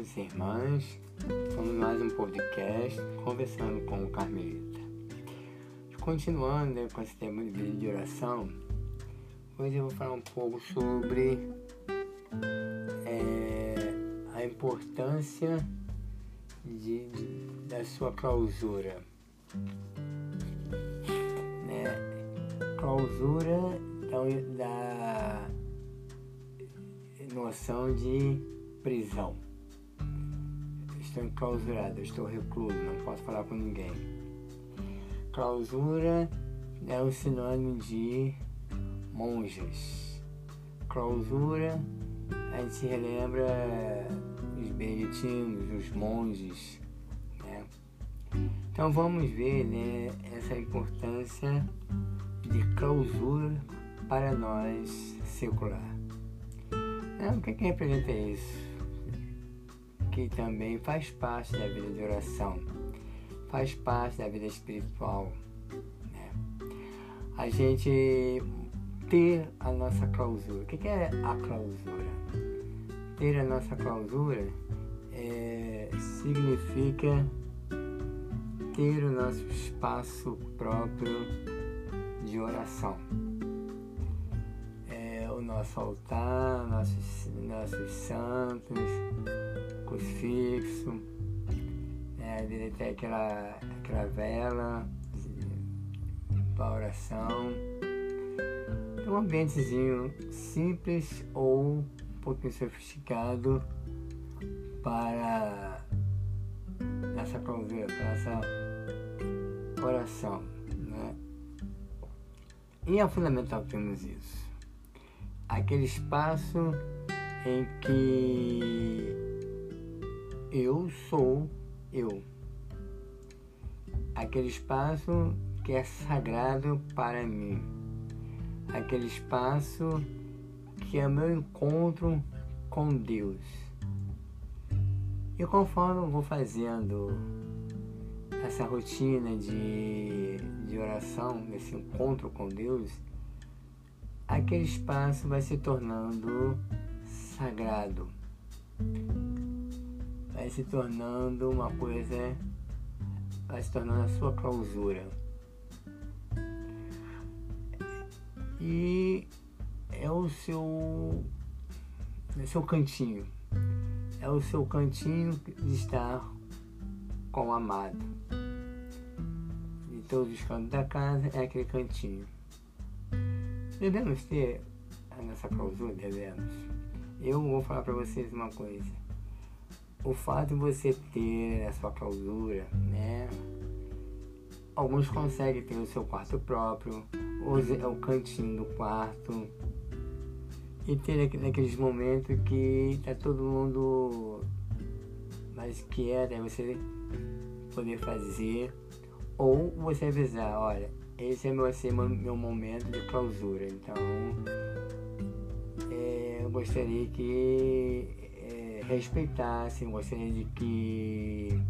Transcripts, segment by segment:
irmãos e irmãs. Mais um podcast conversando com o Carmelita. Continuando né, com esse tema de vida de oração, hoje eu vou falar um pouco sobre é, a importância de, da sua clausura. Né? Clausura então, da noção de prisão. Estou enclausurado, estou recluso, não posso falar com ninguém. Clausura é o sinônimo de monjas. Clausura, a gente se relembra os beneditinos, os monges. Né? Então vamos ver né, essa importância de clausura para nós secular. É, o que, que representa isso? Que também faz parte da vida de oração, faz parte da vida espiritual. Né? A gente ter a nossa clausura. O que, é a clausura? Ter a nossa clausura é, significa ter o nosso espaço próprio de oração nosso altar, nossos, nossos santos, crucifixo, né? dele tem aquela, aquela vela para oração. É um ambientezinho simples ou um pouquinho sofisticado para essa conversa, para essa oração. Né? E é fundamental termos isso aquele espaço em que eu sou eu. Aquele espaço que é sagrado para mim. Aquele espaço que é meu encontro com Deus. E conforme eu vou fazendo essa rotina de, de oração, esse encontro com Deus, aquele espaço vai se tornando sagrado, vai se tornando uma coisa, vai se tornando a sua clausura. E é o seu, é o seu cantinho, é o seu cantinho de estar com o amado. De todos os cantos da casa é aquele cantinho. Devemos ter nessa clausura, devemos. Eu vou falar para vocês uma coisa. O fato de você ter a sua clausura, né? Alguns conseguem ter o seu quarto próprio, ou é o cantinho do quarto. E ter naqueles momentos que tá todo mundo mais quieto, aí você poder fazer. Ou você avisar, olha, esse é meu, assim, meu momento de clausura. Então, é, eu gostaria que é, respeitassem, gostaria de que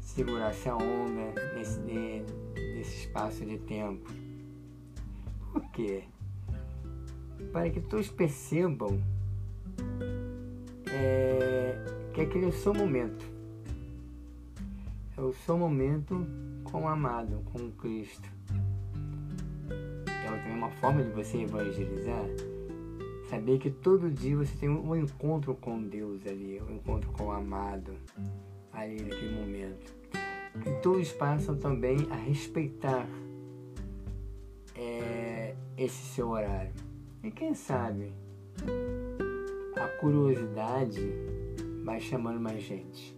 segurasse a onda nesse, nesse espaço de tempo. Por quê? Para que todos percebam é, que aquele é o seu momento. É o seu momento com o amado, com o Cristo também uma forma de você evangelizar, saber que todo dia você tem um encontro com Deus ali, um encontro com o amado ali naquele momento. Que todos passam também a respeitar é, esse seu horário. E quem sabe a curiosidade vai chamando mais gente.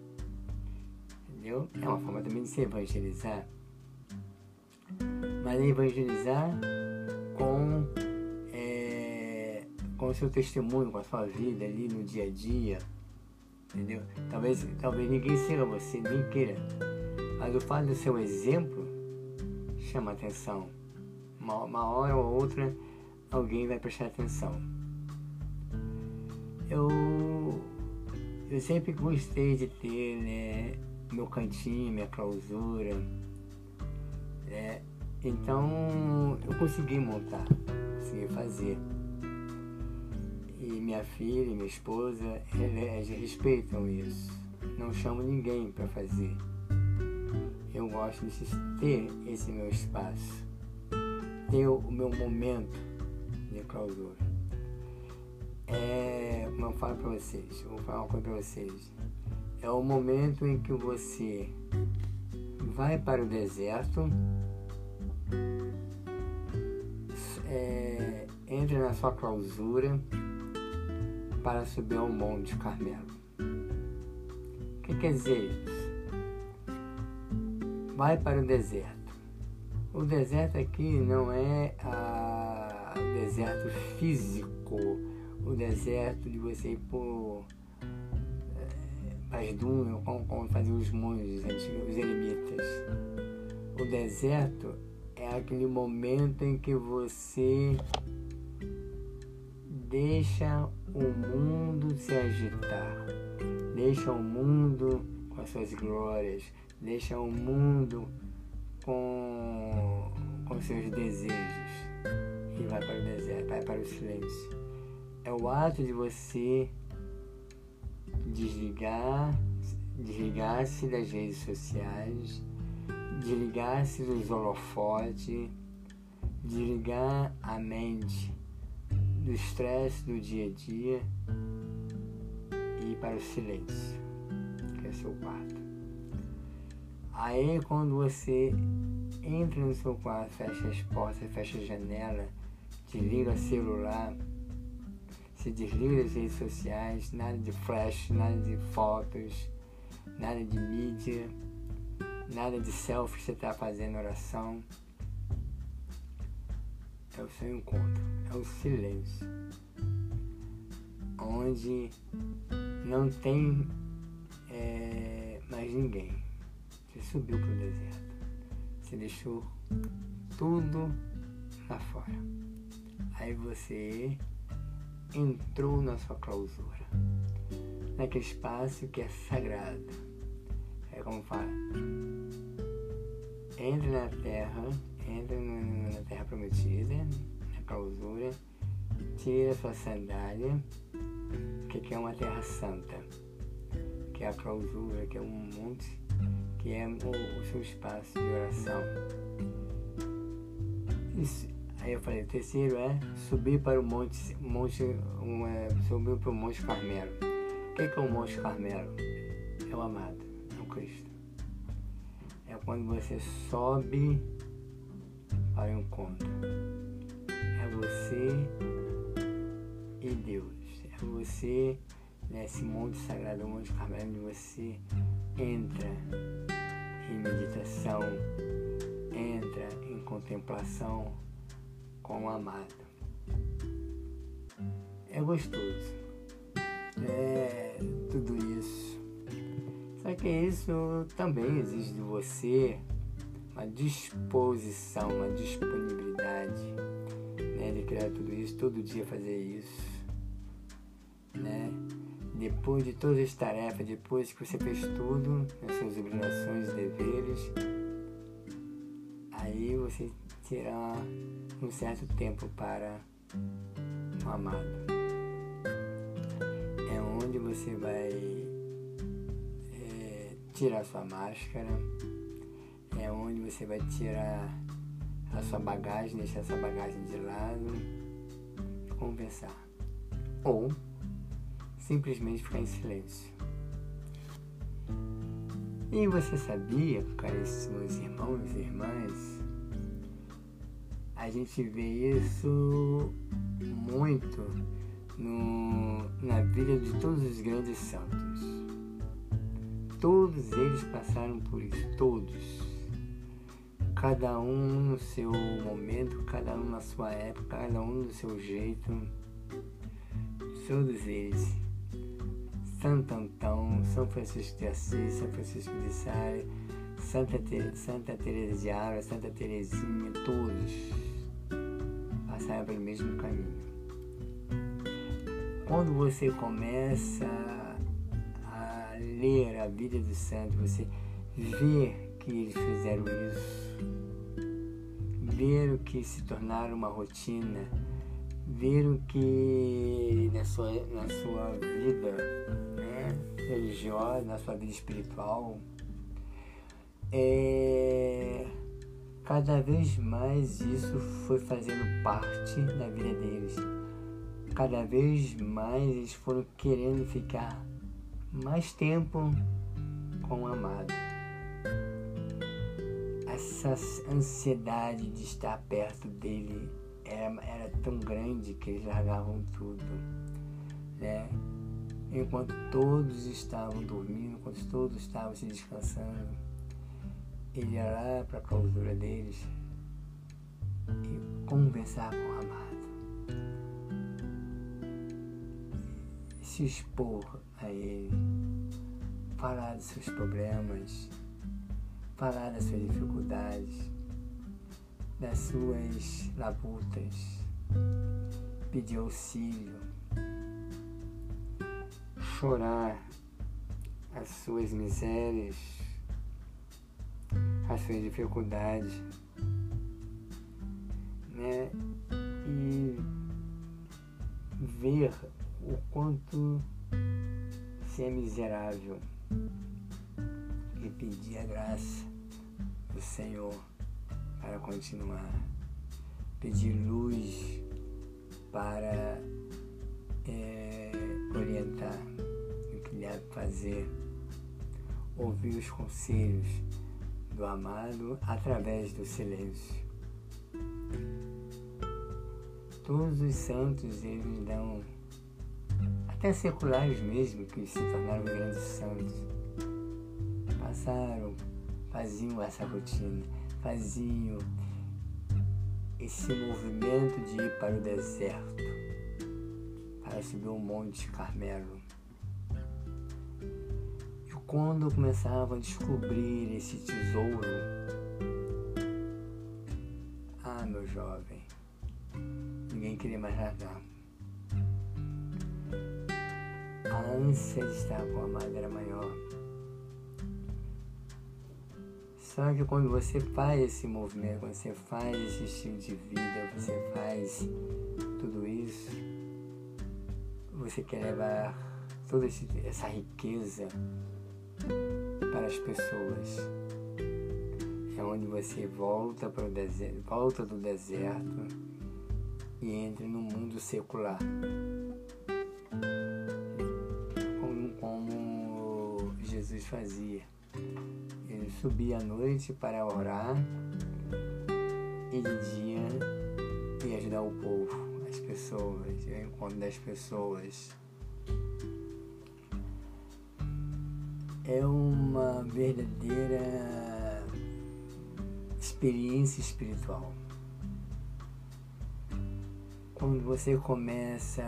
Entendeu? É uma forma também de se evangelizar. Mas evangelizar com, com o seu testemunho, com a sua vida ali no dia a dia, entendeu? Talvez, talvez ninguém siga você, nem queira, mas o fato de ser um exemplo chama atenção. Uma, uma hora ou outra alguém vai prestar atenção. Eu, eu sempre gostei de ter né, meu cantinho, minha clausura, né? Então eu consegui montar, consegui fazer. E minha filha e minha esposa, elas respeitam isso. não chamo ninguém para fazer. Eu gosto de ter esse meu espaço, ter o meu momento de clausura. É, como eu falo para vocês, vou falar uma coisa para vocês. É o momento em que você vai para o deserto, é, entra na sua clausura para subir ao Monte Carmelo. O que quer dizer isso? Vai para o deserto. O deserto aqui não é a, o deserto físico, o deserto de você ir por as dunas, como, como faziam os monges os eremitas. O deserto é aquele momento em que você deixa o mundo se agitar, deixa o mundo com as suas glórias, deixa o mundo com, com seus desejos. E vai para o deserto, vai para o silêncio. É o ato de você desligar, desligar-se das redes sociais, desligar-se dos holofotes, desligar a mente do estresse do dia a dia e para o silêncio, que é seu quarto. Aí quando você entra no seu quarto, fecha as portas, fecha a janela, desliga o celular, se desliga das redes sociais, nada de flash, nada de fotos, nada de mídia, nada de selfie você está fazendo oração. É o seu encontro, é o silêncio, onde não tem é, mais ninguém. Você subiu para o deserto, você deixou tudo lá fora. Aí você entrou na sua clausura, naquele espaço que é sagrado. É como fala, entre na terra, entra na terra prometida, clausura, tira sua sandália, que é uma terra santa, que é a clausura, que é um monte, que é o, o seu espaço de oração. Isso, Aí eu falei, o terceiro é subir para o monte, monte um, é, subir para o Monte Carmelo. O que é, que é o Monte Carmelo? É o amado, é o Cristo. É quando você sobe para o encontro. Você e Deus. É você nesse monte sagrado, Monte Carmelo, onde você entra em meditação, entra em contemplação com o amado. É gostoso. É tudo isso. Só que isso também exige de você uma disposição, uma disponibilidade né, de criar tudo isso, todo dia fazer isso. Né? Depois de todas as tarefas, depois que você fez tudo, as suas obrigações deveres, aí você terá um certo tempo para o amado. É onde você vai é, tirar sua máscara, é onde você vai tirar a sua bagagem, deixar sua bagagem de lado, conversar. Ou simplesmente ficar em silêncio. E você sabia, caríssimos irmãos e irmãs, a gente vê isso muito no, na vida de todos os grandes santos. Todos eles passaram por isso, todos. Cada um no seu momento, cada um na sua época, cada um do seu jeito. Todos eles. Santo Antão, São Francisco de Assis, São Francisco de Sales, Santa, Ter Santa Teresa de Ávila, Santa Teresinha, todos passaram pelo mesmo caminho. Quando você começa a ler a vida dos santos, você vê que eles fizeram isso, o que se tornaram uma rotina, o que na sua, na sua vida, né, religiosa, na sua vida espiritual, é, cada vez mais isso foi fazendo parte da vida deles. Cada vez mais eles foram querendo ficar mais tempo com o amado. Essa ansiedade de estar perto dele era, era tão grande que eles largavam tudo, né? Enquanto todos estavam dormindo, enquanto todos estavam se descansando, ele ia lá para a clausura deles e conversar com o amado. Se expor a ele, falar dos seus problemas, falar das suas dificuldades, das suas labutas, pedir auxílio chorar as suas misérias, as suas dificuldades, né? E ver o quanto se é miserável e pedir a graça do Senhor para continuar, pedir luz para é, orientar deve fazer, ouvir os conselhos do amado através do silêncio. Todos os santos eles dão, até seculares mesmo, que se tornaram grandes santos, passaram, faziam essa rotina, faziam esse movimento de ir para o deserto, para subir o Monte Carmelo quando eu começava a descobrir esse tesouro, ah, meu jovem, ninguém queria mais largar. A ânsia de estar com a amada era maior. Só que quando você faz esse movimento, quando você faz esse estilo de vida, você faz tudo isso, você quer levar toda essa riqueza para as pessoas. É onde você volta para o deserto, volta do deserto e entra no mundo secular. Como, como Jesus fazia. Ele subia à noite para orar e de dia ia ajudar o povo, as pessoas, o encontro das pessoas. é uma verdadeira experiência espiritual. Quando você começa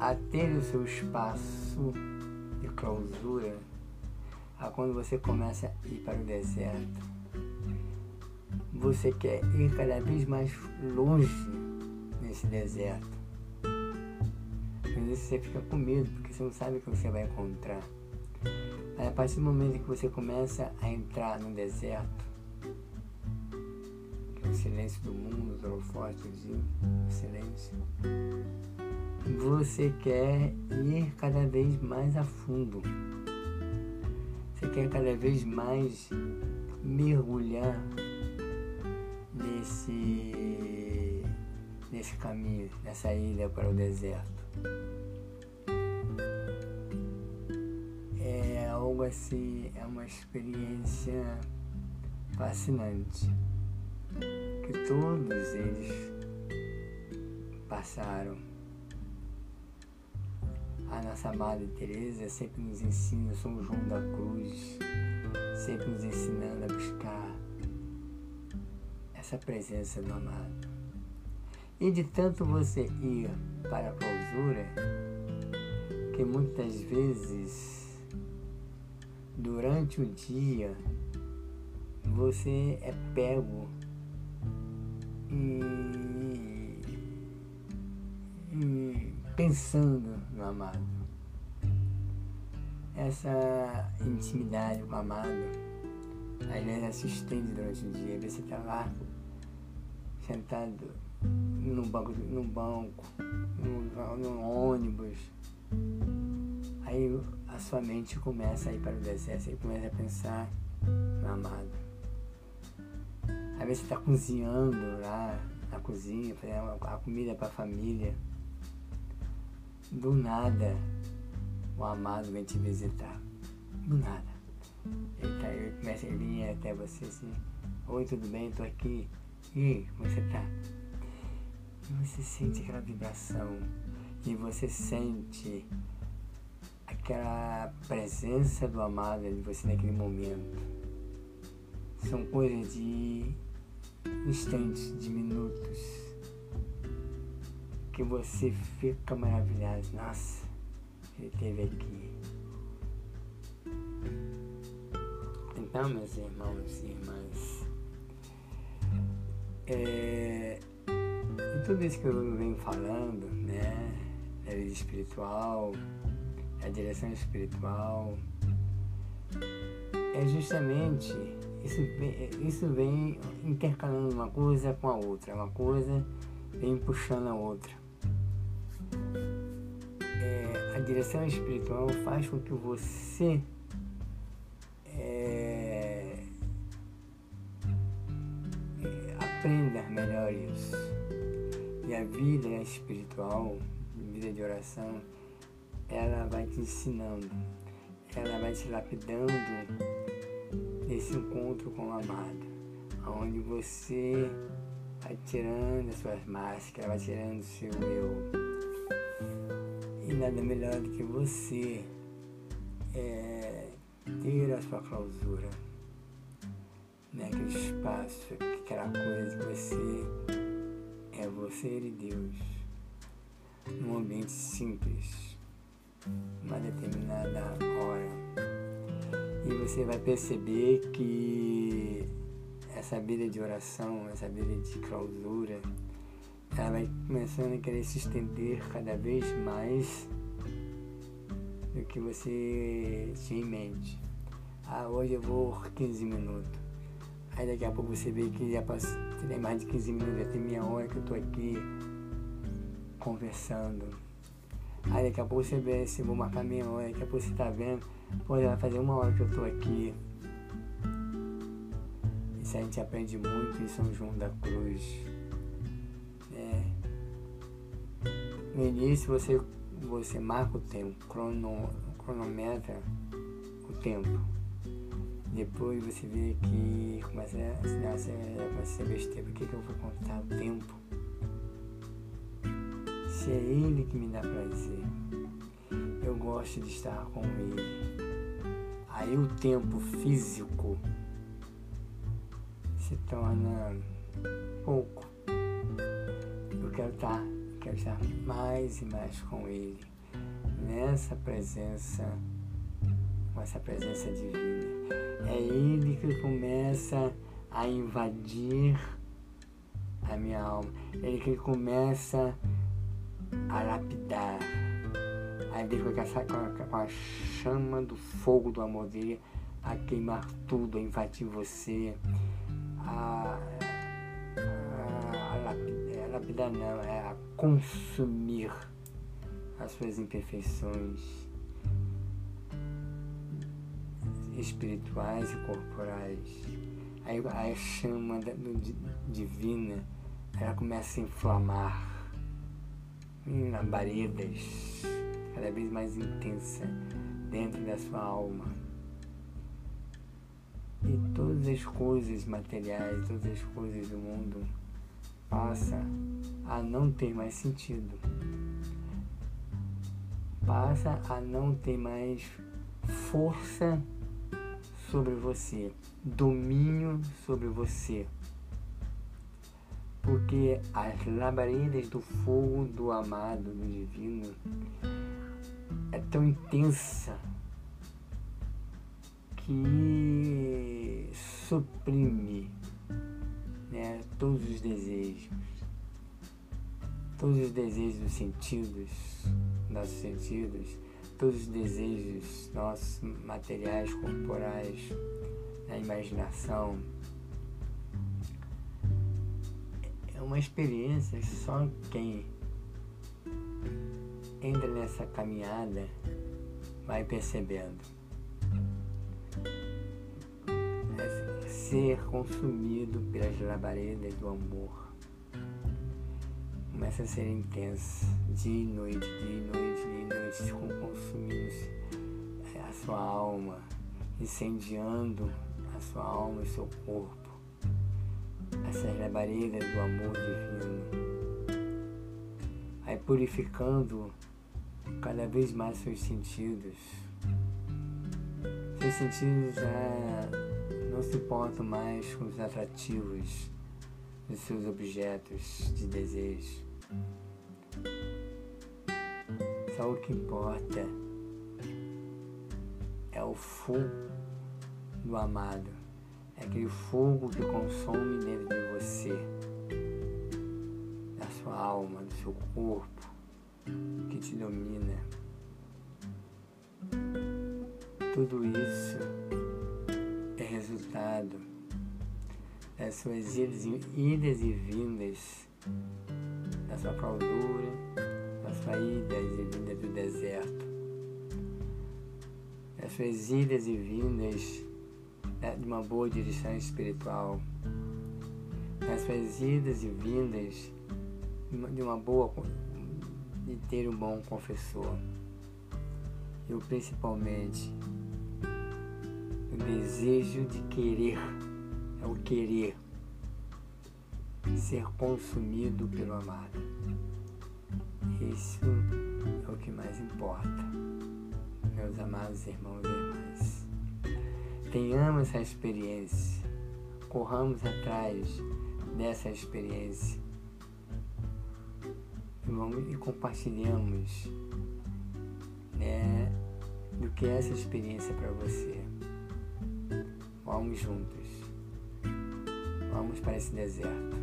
a ter o seu espaço de clausura, a quando você começa a ir para o deserto, você quer ir cada vez mais longe nesse deserto às vezes você fica com medo, porque você não sabe o que você vai encontrar. Mas a partir do momento que você começa a entrar no deserto, que é o silêncio do mundo, os holofotes, o silêncio, você quer ir cada vez mais a fundo. Você quer cada vez mais mergulhar nesse, nesse caminho, nessa ilha para o deserto. É algo assim, é uma experiência fascinante que todos eles passaram. A nossa amada Teresa sempre nos ensina, São João da Cruz, sempre nos ensinando a buscar essa presença do amado. E de tanto você ir para a clausura, que muitas vezes, durante o dia, você é pego e, e pensando no amado. Essa intimidade com o amado, às vezes se estende durante o dia, você está lá sentado no banco, no banco, ônibus. Aí a sua mente começa a ir para o deserto, você começa a pensar no amado. Às vezes você está cozinhando lá na cozinha, fazendo a comida para a família. Do nada, o amado vem te visitar. Do nada. Ele, tá, ele começa a vir até você assim, oi, tudo bem? Estou aqui. E como você está? E você sente aquela vibração. E você sente aquela presença do amado em você naquele momento. São coisas de instantes, de minutos, que você fica maravilhado. Nossa, ele esteve aqui. Então, meus irmãos e irmãs, é, tudo isso que eu venho falando, né, da vida espiritual, a direção espiritual, é justamente isso isso vem intercalando uma coisa com a outra, uma coisa vem puxando a outra. Direção espiritual faz com que você é, é, aprenda melhor isso. E a vida espiritual, vida de oração, ela vai te ensinando, ela vai te lapidando nesse encontro com o amado, onde você vai tirando as suas máscaras, vai tirando o seu eu. Nada melhor do que você é, ter a sua clausura, né? aquele espaço, aquela coisa que você é você e Deus, num ambiente simples uma determinada hora. E você vai perceber que essa vida de oração, essa vida de clausura, ela vai começando a querer se estender cada vez mais do que você tinha em mente. Ah, hoje eu vou 15 minutos. Aí daqui a pouco você vê que já passou, tem mais de 15 minutos, já tem meia hora que eu estou aqui conversando Aí daqui a pouco você vê se vou marcar meia hora, daqui a pouco você tá vendo, pô, já vai fazer uma hora que eu tô aqui. Isso a gente aprende muito em São João da Cruz. No início você, você marca o tempo, crono, cronometra o tempo. Depois você vê que começa a, começa a ser besteira, por que, que eu vou contar o tempo? se é Ele que me dá prazer, eu gosto de estar com Ele. Aí o tempo físico se torna pouco. Eu quero estar, quero estar mais e mais com Ele, nessa presença, com essa presença divina. É Ele que começa a invadir a minha alma. Ele que começa a a lapidar. Aí vem com, com a chama do fogo do amor dele a queimar tudo, a invadir você, a, a, a lapidar, a lapidar não, é a consumir as suas imperfeições espirituais e corporais. Aí a chama divina ela começa a inflamar labaredas cada vez mais intensa dentro da sua alma. E todas as coisas materiais, todas as coisas do mundo passa a não ter mais sentido. Passa a não ter mais força sobre você, domínio sobre você porque as labaredas do fogo do amado, do divino, é tão intensa que suprime né, todos os desejos, todos os desejos dos sentidos, nossos sentidos, todos os desejos nossos materiais, corporais, da imaginação, uma experiência que só quem entra nessa caminhada vai percebendo. É ser consumido pelas labaredas do amor. Começa a ser intenso, dia e noite, dia e noite, dia e noite, consumindo é, a sua alma, incendiando a sua alma e seu corpo. Essas labaredas do amor divino. Aí purificando cada vez mais seus sentidos. Seus sentidos já não se importam mais com os atrativos dos seus objetos de desejo. Só o que importa é o fogo do amado, é aquele fogo que consome dentro de você, da sua alma, do seu corpo que te domina. Tudo isso é resultado das suas idas e vindas, da sua clausura, das suas idas e vindas do deserto, das suas idas e vindas né, de uma boa direção espiritual, das suas idas e vindas de uma boa de ter um bom confessor. Eu principalmente o desejo de querer, é o querer ser consumido pelo amado. Isso é o que mais importa, meus amados irmãos e irmãs. Tenhamos essa experiência, corramos atrás dessa experiência vamos e compartilhamos né, do que é essa experiência para você. Vamos juntos. Vamos para esse deserto.